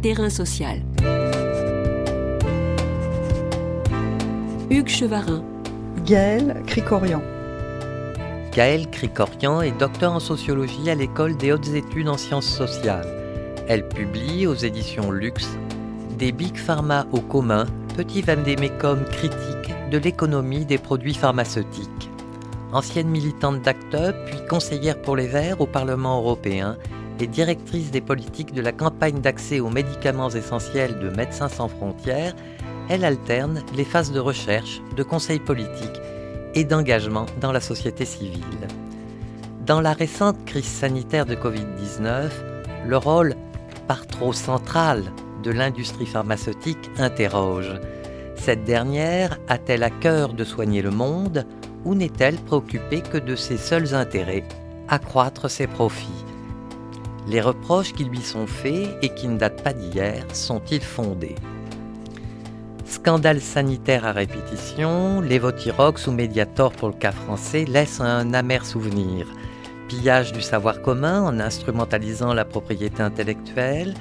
Terrain social. Hugues Chevarin. Gaël Cricorian. Gaëlle Cricorian est docteur en sociologie à l'école des hautes études en sciences sociales. Elle publie aux éditions Luxe des Big Pharma au commun, petit vendémécum critique de l'économie des produits pharmaceutiques. Ancienne militante d'ACT puis conseillère pour les Verts au Parlement européen et directrice des politiques de la campagne d'accès aux médicaments essentiels de Médecins sans frontières, elle alterne les phases de recherche, de conseil politique et d'engagement dans la société civile. Dans la récente crise sanitaire de Covid-19, le rôle par trop central de l'industrie pharmaceutique interroge. Cette dernière a-t-elle à cœur de soigner le monde ou n'est-elle préoccupée que de ses seuls intérêts, accroître ses profits? Les reproches qui lui sont faits et qui ne datent pas d'hier sont-ils fondés? Scandale sanitaire à répétition, Lévothyrox ou Mediator pour le cas français laissent un amer souvenir. Pillage du savoir commun en instrumentalisant la propriété intellectuelle,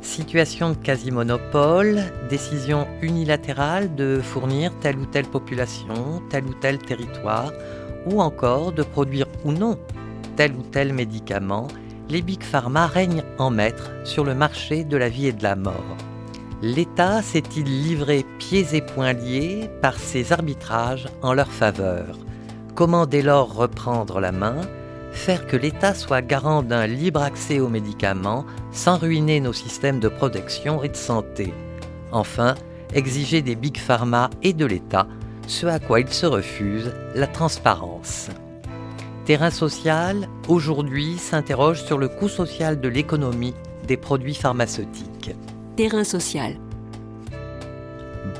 situation de quasi-monopole, décision unilatérale de fournir telle ou telle population, tel ou tel territoire, ou encore de produire ou non tel ou tel médicament, les big pharma règnent en maître sur le marché de la vie et de la mort. L'État s'est-il livré pieds et poings liés par ces arbitrages en leur faveur? Comment dès lors reprendre la main Faire que l'État soit garant d'un libre accès aux médicaments sans ruiner nos systèmes de protection et de santé? Enfin, exiger des big pharma et de l'État ce à quoi ils se refusent, la transparence. Terrain social, aujourd'hui, s'interroge sur le coût social de l'économie des produits pharmaceutiques. Terrain social.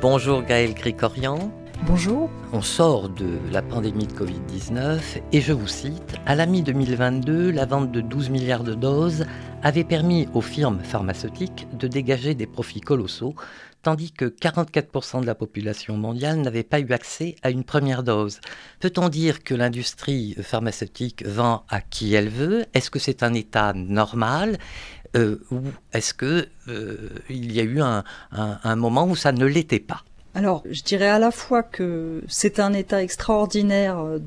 Bonjour Gaël Gricorian. Bonjour. On sort de la pandémie de Covid-19 et je vous cite, à la mi-2022, la vente de 12 milliards de doses avait permis aux firmes pharmaceutiques de dégager des profits colossaux, tandis que 44% de la population mondiale n'avait pas eu accès à une première dose. Peut-on dire que l'industrie pharmaceutique vend à qui elle veut? Est-ce que c'est un état normal? Euh, ou est-ce qu'il euh, y a eu un, moment où ça ne l'était pas? Alors, je dirais à la fois que c'est un état extraordinaire euh,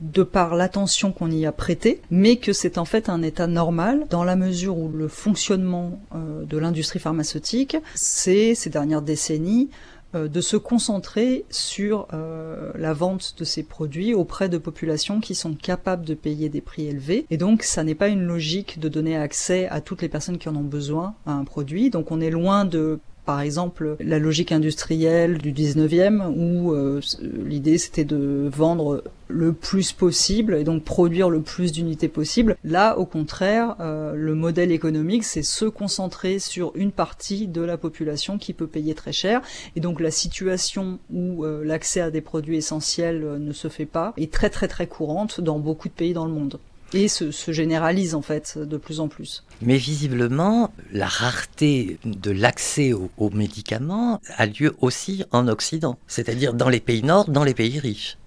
de par l'attention qu'on y a prêtée, mais que c'est en fait un état normal dans la mesure où le fonctionnement de l'industrie pharmaceutique, c'est ces dernières décennies euh, de se concentrer sur euh, la vente de ces produits auprès de populations qui sont capables de payer des prix élevés. Et donc, ça n'est pas une logique de donner accès à toutes les personnes qui en ont besoin à un produit. Donc, on est loin de par exemple la logique industrielle du 19e où euh, l'idée c'était de vendre le plus possible et donc produire le plus d'unités possible. Là, au contraire, euh, le modèle économique, c'est se concentrer sur une partie de la population qui peut payer très cher. Et donc la situation où euh, l'accès à des produits essentiels ne se fait pas est très très très courante dans beaucoup de pays dans le monde et se, généralise en fait de plus en plus. Mais visiblement, la rareté de l'accès aux, médicaments a lieu aussi en Occident, c'est-à-dire dans les pays nord, dans les pays riches.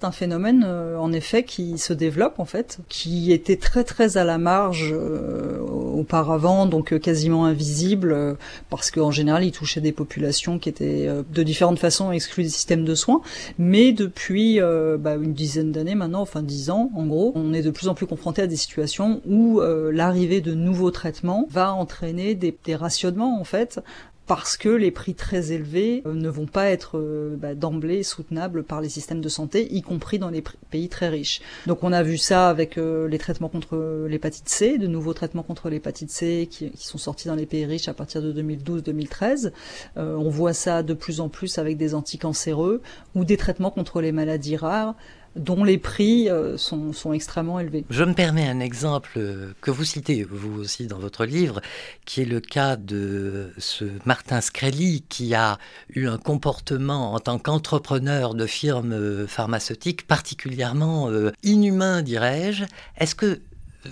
Un phénomène euh, en effet qui se développe en fait, qui était très très à la marge euh, auparavant, donc euh, quasiment invisible, parce qu'en général il touchait des populations qui étaient de différentes façons exclues des systèmes de soins. Mais depuis bah, une dizaine d'années maintenant, enfin dix ans en gros, on est de plus en plus confronté à des situations où l'arrivée de nouveaux traitements va entraîner des, des rationnements en fait parce que les prix très élevés euh, ne vont pas être euh, bah, d'emblée soutenables par les systèmes de santé, y compris dans les pays très riches. Donc on a vu ça avec euh, les traitements contre l'hépatite C, de nouveaux traitements contre l'hépatite C qui, qui, sont sortis dans les pays riches à partir de 2012-2013. on voit ça de plus en plus avec des anticancéreux ou des traitements contre les maladies rares dont les prix euh, sont, extrêmement élevés. Je me permets un exemple que vous citez, vous aussi, dans votre livre, qui est le cas de ce Martin Screlly, qui a eu un comportement en tant qu'entrepreneur de firme pharmaceutique particulièrement euh, inhumain, dirais-je. Est-ce que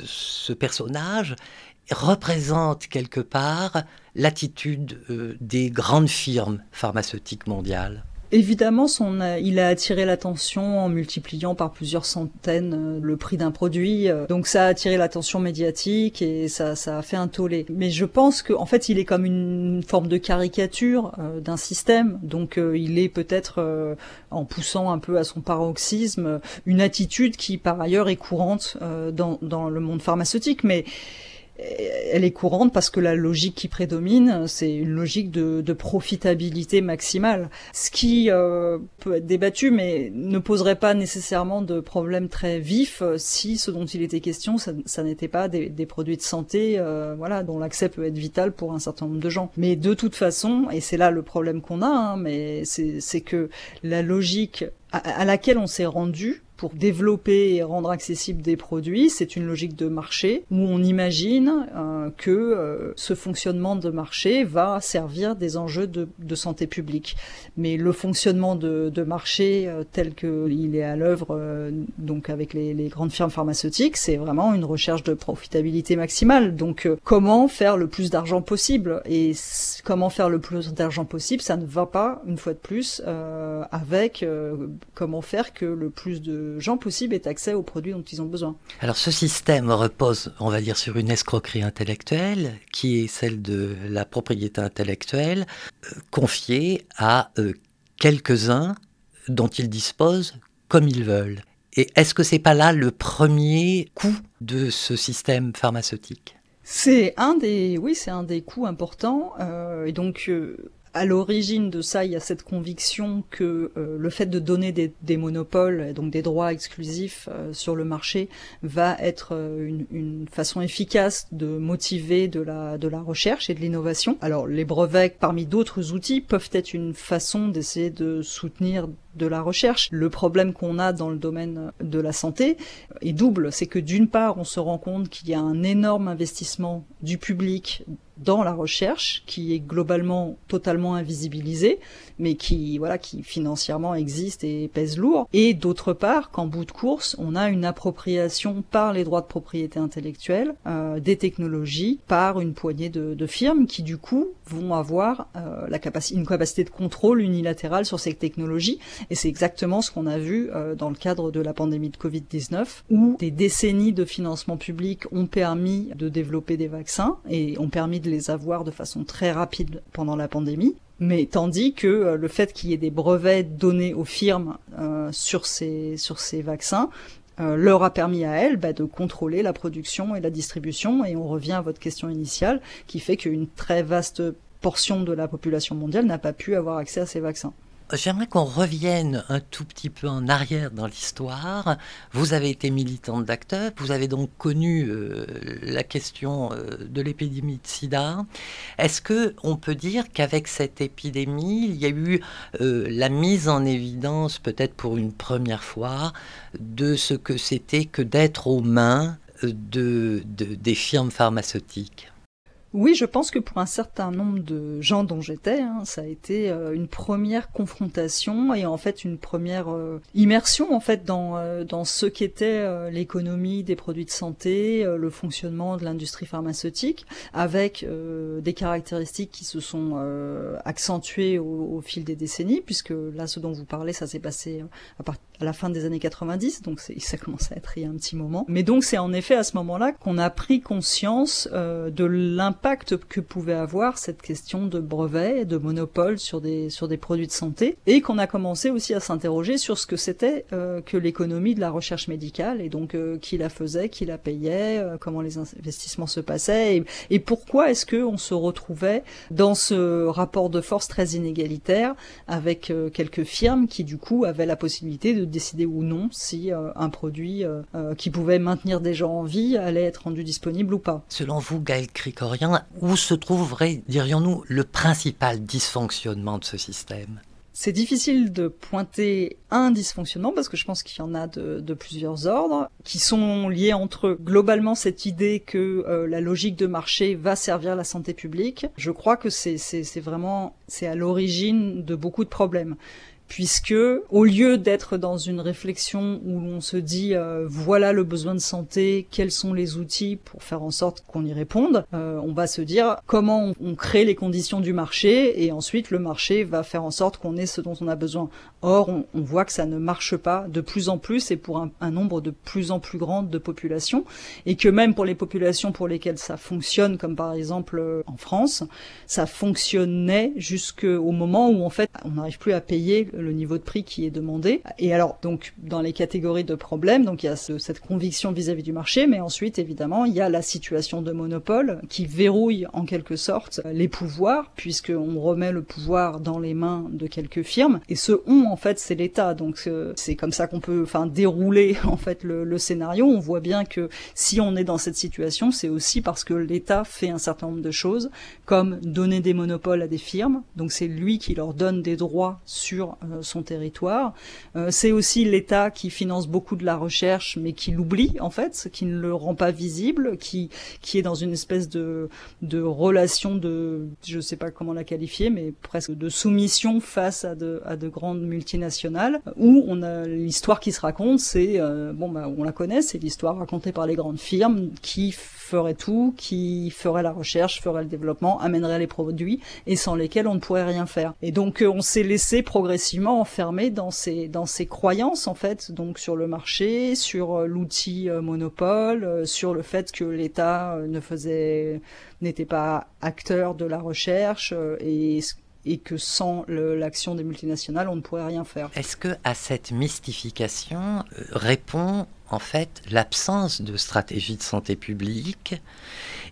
ce personnage représente quelque part l'attitude euh, des grandes firmes pharmaceutiques mondiales? Évidemment, son, il a attiré l'attention en multipliant par plusieurs centaines euh, le prix d'un produit. Euh, donc ça a attiré l'attention médiatique et ça, ça a fait un tollé. Mais je pense qu'en en fait, il est comme une forme de caricature euh, d'un système. Donc il est peut-être, en poussant un peu à son paroxysme, une attitude qui par ailleurs est courante dans, dans le monde pharmaceutique. Mais elle est courante parce que la logique qui prédomine, c'est une logique de, profitabilité maximale. Ce qui euh, peut être débattu, mais ne poserait pas nécessairement de problème très vif si ce dont il était question, ça, n'était pas des, produits de santé, euh, voilà, dont l'accès peut être vital pour un certain nombre de gens. Mais de toute façon, et c'est là le problème qu'on a, hein, mais c'est que la logique à laquelle on s'est rendu pour développer et rendre accessibles des produits, c'est une logique de marché où on imagine euh, que euh, ce fonctionnement de marché va servir des enjeux de, santé publique. Mais le fonctionnement de, marché euh, tel qu'il est à l'œuvre, euh, donc avec les, grandes firmes pharmaceutiques, c'est vraiment une recherche de profitabilité maximale. Donc comment faire le plus d'argent possible? Et comment faire le plus d'argent possible, ça ne va pas, une fois de plus, avec comment faire que le plus de gens possibles aient accès aux produits dont ils ont besoin. Alors ce système repose, on va dire, sur une escroquerie intellectuelle qui est celle de la propriété intellectuelle euh, confiée à euh, quelques-uns dont ils disposent comme ils veulent. Et est-ce que c'est pas là le premier coût de ce système pharmaceutique? C'est un des, oui, c'est un des coûts importants. Euh, et donc, à l'origine de ça, il y a cette conviction que euh, le fait de donner des, monopoles, donc des droits exclusifs euh, sur le marché, va être euh, une, façon efficace de motiver de la recherche et de l'innovation. Alors les brevets, parmi d'autres outils, peuvent être une façon d'essayer de soutenir de la recherche. Le problème qu'on a dans le domaine de la santé est double. C'est que d'une part, on se rend compte qu'il y a un énorme investissement du public dans la recherche qui est globalement totalement invisibilisé mais qui voilà qui financièrement existe et pèse lourd et d'autre part qu'en bout de course on a une appropriation par les droits de propriété intellectuelle euh, des technologies par une poignée de, de, firmes qui du coup vont avoir euh, la capacité une capacité de contrôle unilatérale sur ces technologies et c'est exactement ce qu'on a vu euh, dans le cadre de la pandémie de Covid-19 où des décennies de financement public ont permis de développer des vaccins et ont permis de les avoir de façon très rapide pendant la pandémie. Mais tandis que euh, le fait qu'il y ait des brevets donnés aux firmes euh, sur ces sur ces vaccins euh, leur a permis à elles bah, de contrôler la production et la distribution. Et on revient à votre question initiale, qui fait qu'une très vaste portion de la population mondiale n'a pas pu avoir accès à ces vaccins. J'aimerais qu'on revienne un tout petit peu en arrière dans l'histoire. Vous avez été militante d'acteur, vous avez donc connu euh, la question euh, de l'épidémie de sida. Est-ce que on peut dire qu'avec cette épidémie, il y a eu euh, la mise en évidence, peut-être pour une première fois, de ce que c'était que d'être aux mains de, des firmes pharmaceutiques? Oui, je pense que pour un certain nombre de gens dont j'étais, hein, ça a été euh, une première confrontation et en fait une première euh, immersion en fait dans euh, dans ce qu'était l'économie des produits de santé, le fonctionnement de l'industrie pharmaceutique, avec des caractéristiques qui se sont accentuées au, au, fil des décennies, puisque là, ce dont vous parlez, ça s'est passé à partir à la fin des années 90, donc ça commence à être il y a un petit moment. Mais donc c'est en effet à ce moment-là qu'on a pris conscience euh, de l'impact que pouvait avoir cette question de brevet, de monopole sur des sur des produits de santé, et qu'on a commencé aussi à s'interroger sur ce que c'était euh, que l'économie de la recherche médicale, et donc euh, qui la faisait, qui la payait, comment les investissements se passaient, et, et pourquoi est-ce que on se retrouvait dans ce rapport de force très inégalitaire avec quelques firmes qui du coup avaient la possibilité de décider ou non si euh, un produit euh, euh, qui pouvait maintenir des gens en vie allait être rendu disponible ou pas. Selon vous, Gaël Cricorian, où se trouverait, dirions-nous, le principal dysfonctionnement de ce système? C'est difficile de pointer un dysfonctionnement parce que je pense qu'il y en a de, de, plusieurs ordres qui sont liés entre eux. Globalement, cette idée que la logique de marché va servir la santé publique, je crois que c'est vraiment c'est à l'origine de beaucoup de problèmes puisque au lieu d'être dans une réflexion où on se dit euh, voilà le besoin de santé, quels sont les outils pour faire en sorte qu'on y réponde, euh, on va se dire comment on, crée les conditions du marché et ensuite le marché va faire en sorte qu'on ait ce dont on a besoin. Or, on, voit que ça ne marche pas de plus en plus et pour un, un, nombre de plus en plus grand de populations et que même pour les populations pour lesquelles ça fonctionne, comme par exemple euh, en France, ça fonctionnait jusqu'au moment où en fait on n'arrive plus à payer le niveau de prix qui est demandé. Et alors, donc, dans les catégories de problèmes, donc il y a cette conviction vis-à-vis du marché, mais ensuite, évidemment, il y a la situation de monopole qui verrouille en quelque sorte les pouvoirs, puisqu'on remet le pouvoir dans les mains de quelques firmes. Et ce on, en fait, c'est l'État. Donc, euh, c'est comme ça qu'on peut, enfin, dérouler, en fait, le, scénario. On voit bien que si on est dans cette situation, c'est aussi parce que l'État fait un certain nombre de choses, comme donner des monopoles à des firmes. Donc, c'est lui qui leur donne des droits sur euh, son territoire. Euh, c'est aussi l'État qui finance beaucoup de la recherche, mais qui l'oublie en fait, qui ne le rend pas visible, qui qui est dans une espèce de de relation de, je sais pas comment la qualifier, mais presque de soumission face à de à de grandes multinationales, où on a l'histoire qui se raconte, c'est euh, bon bah on la connaît, c'est l'histoire racontée par les grandes firmes qui ferait tout, qui ferait la recherche, ferait le développement, amènerait les produits et sans lesquels on ne pourrait rien faire. Et donc euh, on s'est laissé progressivement enfermer dans ces dans ces croyances en fait, donc sur le marché, sur euh, l'outil euh, monopole, sur le fait que l'État ne faisait n'était pas acteur de la recherche et et que sans l'action des multinationales, on ne pourrait rien faire. Est-ce que à cette mystification répond en fait l'absence de stratégie de santé publique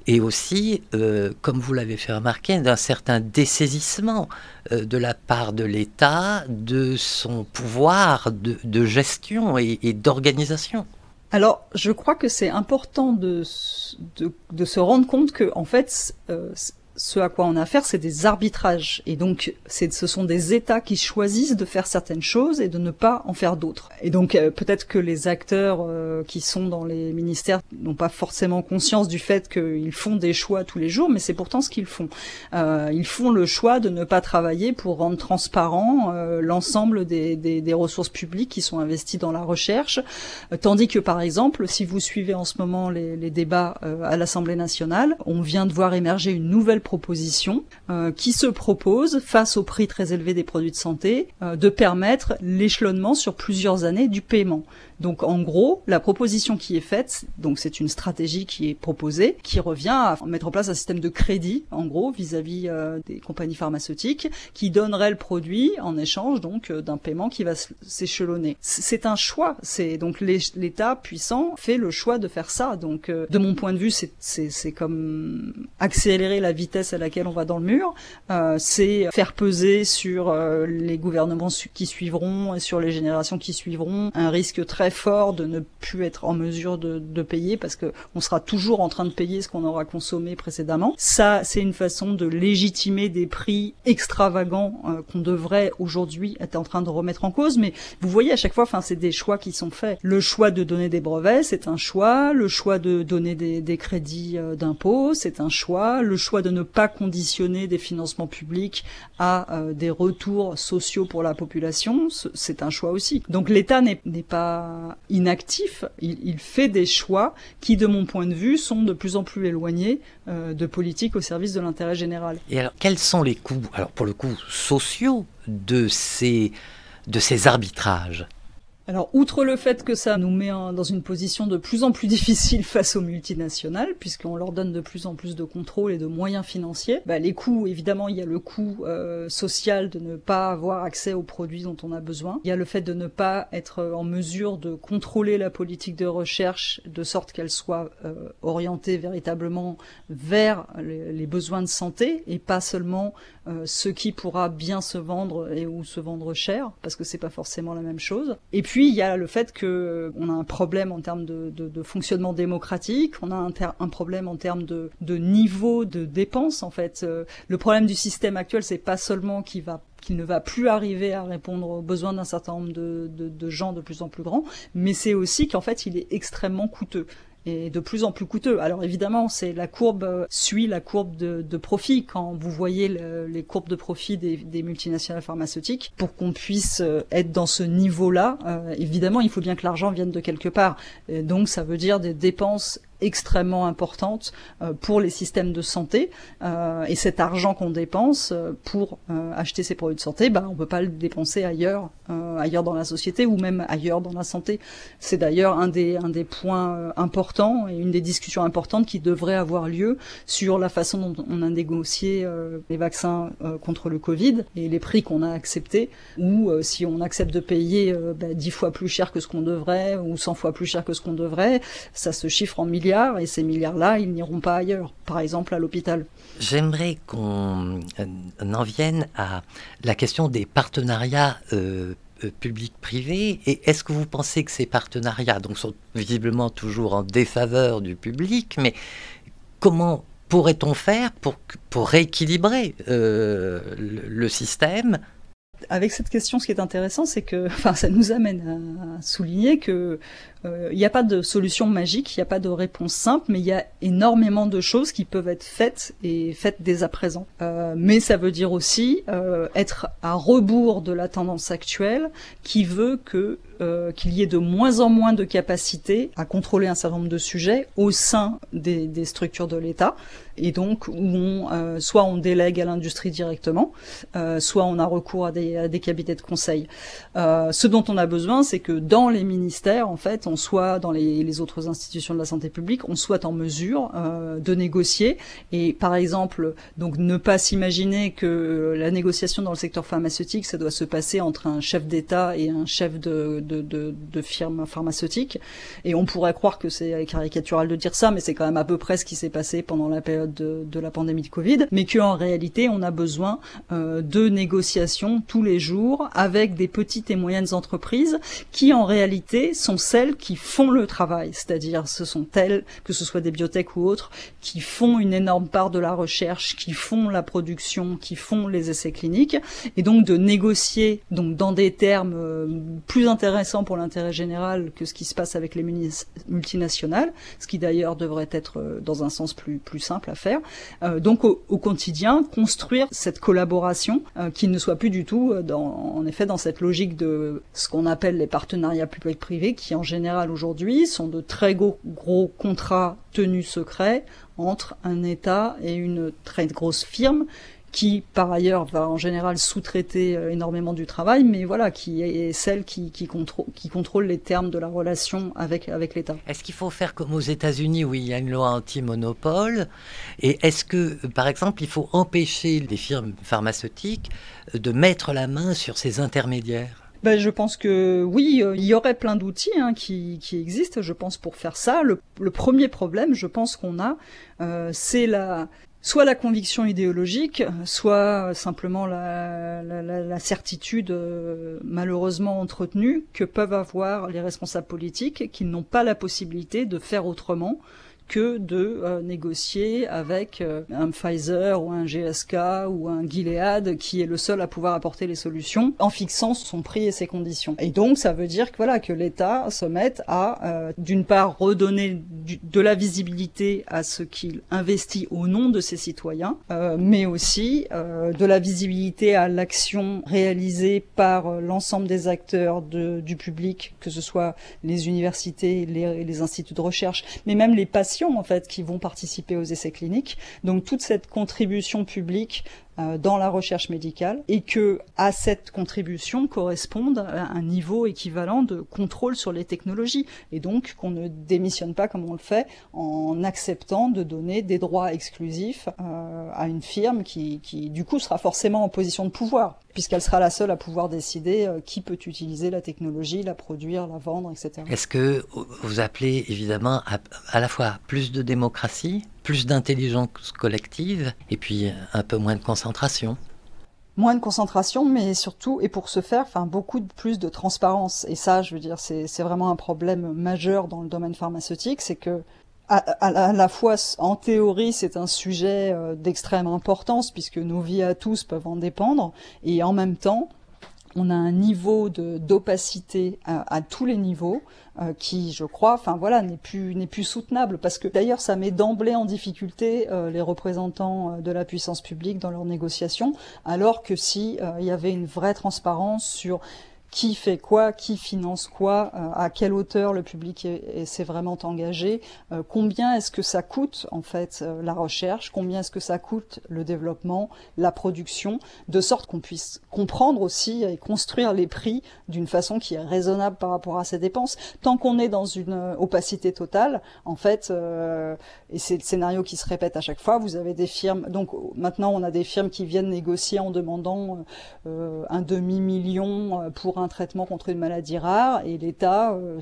et aussi, euh, comme vous l'avez fait remarquer, d'un certain dessaisissement euh, de la part de l'État de son pouvoir de, gestion et, d'organisation. Alors, je crois que c'est important de, de, se rendre compte que, en fait, euh, ce à quoi on a affaire, c'est des arbitrages. Et donc, ce sont des États qui choisissent de faire certaines choses et de ne pas en faire d'autres. Et donc, euh, peut-être que les acteurs euh, qui sont dans les ministères n'ont pas forcément conscience du fait qu'ils font des choix tous les jours, mais c'est pourtant ce qu'ils font. Euh, ils font le choix de ne pas travailler pour rendre transparent l'ensemble des, des, des, ressources publiques qui sont investies dans la recherche, tandis que, par exemple, si vous suivez en ce moment les, les débats à l'Assemblée nationale, on vient de voir émerger une nouvelle proposition euh, qui se propose, face au prix très élevé des produits de santé, euh, de permettre l'échelonnement sur plusieurs années du paiement. Donc en gros, la proposition qui est faite, donc c'est une stratégie qui est proposée, qui revient à mettre en place un système de crédit, en gros, vis-à-vis euh, des compagnies pharmaceutiques, qui donnerait le produit en échange donc euh, d'un paiement qui va s'échelonner. C'est un choix. C'est donc l'État puissant fait le choix de faire ça. Donc euh, de mon point de vue, c'est comme accélérer la vitesse à laquelle on va dans le mur. c'est faire peser sur les gouvernements qui suivront et sur les générations qui suivront un risque très fort de ne plus être en mesure de, de payer parce que on sera toujours en train de payer ce qu'on aura consommé précédemment. Ça, c'est une façon de légitimer des prix extravagants euh, qu'on devrait aujourd'hui être en train de remettre en cause. Mais vous voyez à chaque fois, enfin, c'est des choix qui sont faits. Le choix de donner des brevets, c'est un choix. Le choix de donner des, des crédits euh, d'impôt, c'est un choix. Le choix de ne pas conditionner des financements publics à euh, des retours sociaux pour la population, c'est un choix aussi. Donc l'État n'est pas inactif, il, fait des choix qui, de mon point de vue, sont de plus en plus éloignés euh, de politique au service de l'intérêt général. Et alors, quels sont les coûts, alors pour le coup, sociaux de ces, de ces arbitrages? Alors, outre le fait que ça nous met dans une position de plus en plus difficile face aux multinationales, puisqu'on leur donne de plus en plus de contrôle et de moyens financiers, bah, les coûts, évidemment, il y a le coût euh, social de ne pas avoir accès aux produits dont on a besoin. Il y a le fait de ne pas être en mesure de contrôler la politique de recherche de sorte qu'elle soit euh, orientée véritablement vers les, besoins de santé et pas seulement euh, ce qui pourra bien se vendre et ou se vendre cher, parce que c'est pas forcément la même chose. Et puis puis il y a le fait que euh, on a un problème en termes de, de, de fonctionnement démocratique, on a un, un problème en termes de, de, niveau de dépenses en fait. Euh, le problème du système actuel, c'est pas seulement qu'il va qu'il ne va plus arriver à répondre aux besoins d'un certain nombre de, de, de gens de plus en plus grands, mais c'est aussi qu'en fait il est extrêmement coûteux. Est de plus en plus coûteux. Alors évidemment, c'est la courbe suit la courbe de, de profit quand vous voyez les courbes de profit des, des multinationales pharmaceutiques. Pour qu'on puisse être dans ce niveau-là, évidemment, il faut bien que l'argent vienne de quelque part. Et donc ça veut dire des dépenses extrêmement importante euh, pour les systèmes de santé. Euh, et cet argent qu'on dépense euh, pour acheter ces produits de santé, bah, on peut pas le dépenser ailleurs, ailleurs dans la société ou même ailleurs dans la santé. C'est d'ailleurs un des, un des points importants et une des discussions importantes qui devrait avoir lieu sur la façon dont on a négocié les vaccins contre le Covid et les prix qu'on a acceptés, ou si on accepte de payer bah, 10 fois plus cher que ce qu'on devrait ou 100 fois plus cher que ce qu'on devrait, ça se chiffre en milliards et ces milliards-là, ils n'iront pas ailleurs, par exemple à l'hôpital. J'aimerais qu'on euh, en vienne à la question des partenariats euh, euh, public-privé. Et est-ce que vous pensez que ces partenariats donc, sont visiblement toujours en défaveur du public, mais comment pourrait-on faire pour, pour rééquilibrer le, système avec cette question, ce qui est intéressant, c'est que, enfin, ça nous amène à souligner que euh, il n'y a pas de solution magique, il n'y a pas de réponse simple, mais il y a énormément de choses qui peuvent être faites et faites dès à présent. Euh, mais ça veut dire aussi euh, être à rebours de la tendance actuelle qui veut que qu'il y ait de moins en moins de capacité à contrôler un certain nombre de sujets au sein des, structures de l'État, et donc où on, soit on délègue à l'industrie directement, soit on a recours à des, cabinets de conseil. ce dont on a besoin, c'est que dans les ministères, en fait, on soit dans les, autres institutions de la santé publique, on soit en mesure euh, de négocier. Et par exemple, donc ne pas s'imaginer que la négociation dans le secteur pharmaceutique, ça doit se passer entre un chef d'État et un chef de, de, firme pharmaceutique. Et on pourrait croire que c'est caricatural de dire ça, mais c'est quand même à peu près ce qui s'est passé pendant la période de, la pandémie de Covid. Mais qu'en réalité, on a besoin euh, de négociations tous les jours avec des petites et moyennes entreprises qui en réalité sont celles qui font le travail, c'est-à-dire ce sont elles, que ce soit des biotech ou autres, qui font une énorme part de la recherche, qui font la production, qui font les essais cliniques, et donc de négocier donc dans des termes euh, plus intéressants pour l'intérêt général que ce qui se passe avec les multinationales, ce qui d'ailleurs devrait être euh, dans un sens plus simple à faire. Euh, donc au, quotidien, construire cette collaboration qui ne soit plus du tout dans, en effet dans cette logique de ce qu'on appelle les partenariats publics-privés, qui en général aujourd'hui sont de très gros contrats tenus secrets entre un État et une très grosse firme qui par ailleurs va en général sous-traiter euh, énormément du travail, mais voilà, qui est celle qui, qui, contrôle, qui contrôle les termes de la relation avec, avec l'État. Est-ce qu'il faut faire comme aux États-Unis où il y a une loi anti-monopole? Et est-ce que, par exemple, il faut empêcher les firmes pharmaceutiques de mettre la main sur ces intermédiaires? Ben, je pense que oui, euh, il y aurait plein d'outils hein, qui, qui, existent, je pense, pour faire ça. Le, le premier problème, je pense qu'on a, euh, c'est la soit la conviction idéologique, soit simplement la, certitude euh, malheureusement entretenue que peuvent avoir les responsables politiques qui n'ont pas la possibilité de faire autrement que de euh, négocier avec euh, un Pfizer ou un GSK ou un Gilead qui est le seul à pouvoir apporter les solutions en fixant son prix et ses conditions. Et donc ça veut dire que voilà que l'État se mette à euh, d'une part redonner de la visibilité à ce qu'il investit au nom de ses citoyens, mais aussi de la visibilité à l'action réalisée par l'ensemble des acteurs de, du public, que ce soit les universités, les, les instituts de recherche, mais même les patients en fait qui vont participer aux essais cliniques. Donc toute cette contribution publique dans la recherche médicale et que à cette contribution corresponde un niveau équivalent de contrôle sur les technologies et donc qu'on ne démissionne pas comme on le fait en acceptant de donner des droits exclusifs euh, à une firme qui, qui du coup sera forcément en position de pouvoir puisqu'elle sera la seule à pouvoir décider euh, qui peut utiliser la technologie, la produire, la vendre, etc. Est-ce que vous appelez évidemment à, à la fois plus de démocratie plus d'intelligence collective et puis un peu moins de concentration moins de concentration, mais surtout, et pour ce faire, enfin, beaucoup plus de transparence. Et ça, je veux dire, c'est vraiment un problème majeur dans le domaine pharmaceutique, c'est que à, à, la fois, en théorie, c'est un sujet euh, d'extrême importance puisque nos vies à tous peuvent en dépendre, et en même temps, on a un niveau d'opacité à, tous les niveaux euh, qui, je crois, enfin voilà, n'est plus n'est plus soutenable. Parce que d'ailleurs ça met d'emblée en difficulté euh, les représentants euh, de la puissance publique dans leurs négociations, alors que si il y avait une vraie transparence sur qui fait quoi, qui finance quoi, euh, à quelle hauteur le public s'est vraiment engagé, euh, combien est-ce que ça coûte en fait euh, la recherche, combien est-ce que ça coûte le développement, la production, de sorte qu'on puisse comprendre aussi et construire les prix d'une façon qui est raisonnable par rapport à ces dépenses. Tant qu'on est dans une opacité totale, en fait, et c'est le scénario qui se répète à chaque fois, vous avez des firmes, donc maintenant on a des firmes qui viennent négocier en demandant un demi-million pour un un traitement contre une maladie rare et l'État euh,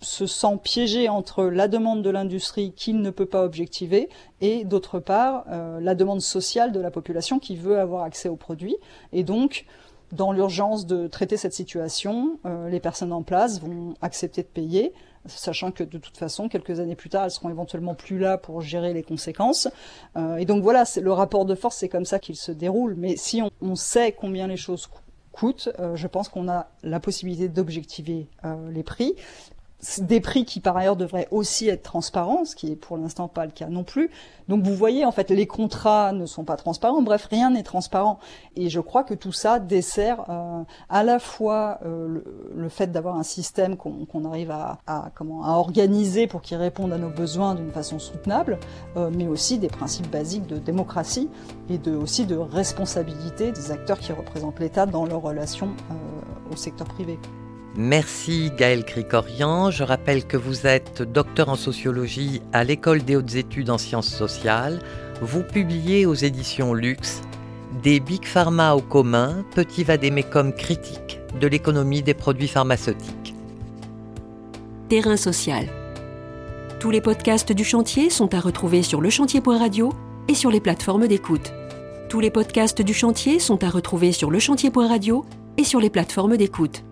se sent piégé entre la demande de l'industrie qu'il ne peut pas objectiver et d'autre part euh, la demande sociale de la population qui veut avoir accès aux produits. Et donc, dans l'urgence de traiter cette situation, euh, les personnes en place vont accepter de payer, sachant que de toute façon, quelques années plus tard, elles seront éventuellement plus là pour gérer les conséquences. et donc voilà, le rapport de force, c'est comme ça qu'il se déroule. Mais si on, on sait combien les choses coûtent, coûte, euh, je pense qu'on a la possibilité d'objectiver euh, les prix des prix qui par ailleurs devraient aussi être transparents, ce qui est pour l'instant pas le cas non plus. Donc vous voyez, en fait, les contrats ne sont pas transparents. Bref, rien n'est transparent. Et je crois que tout ça dessert euh, à la fois euh, le, fait d'avoir un système qu'on arrive à, comment à organiser pour qu'il réponde à nos besoins d'une façon soutenable, euh, mais aussi des principes basiques de démocratie et de aussi de responsabilité des acteurs qui représentent l'État dans leur relation au secteur privé. Merci Gaël Cricorian. Je rappelle que vous êtes docteur en sociologie à l'École des hautes études en sciences sociales. Vous publiez aux éditions Luxe Des Big Pharma au commun, petit vadémécum critique de l'économie des produits pharmaceutiques. Terrain social. Tous les podcasts du chantier sont à retrouver sur lechantier.radio et sur les plateformes d'écoute. Tous les podcasts du chantier sont à retrouver sur lechantier.radio et sur les plateformes d'écoute.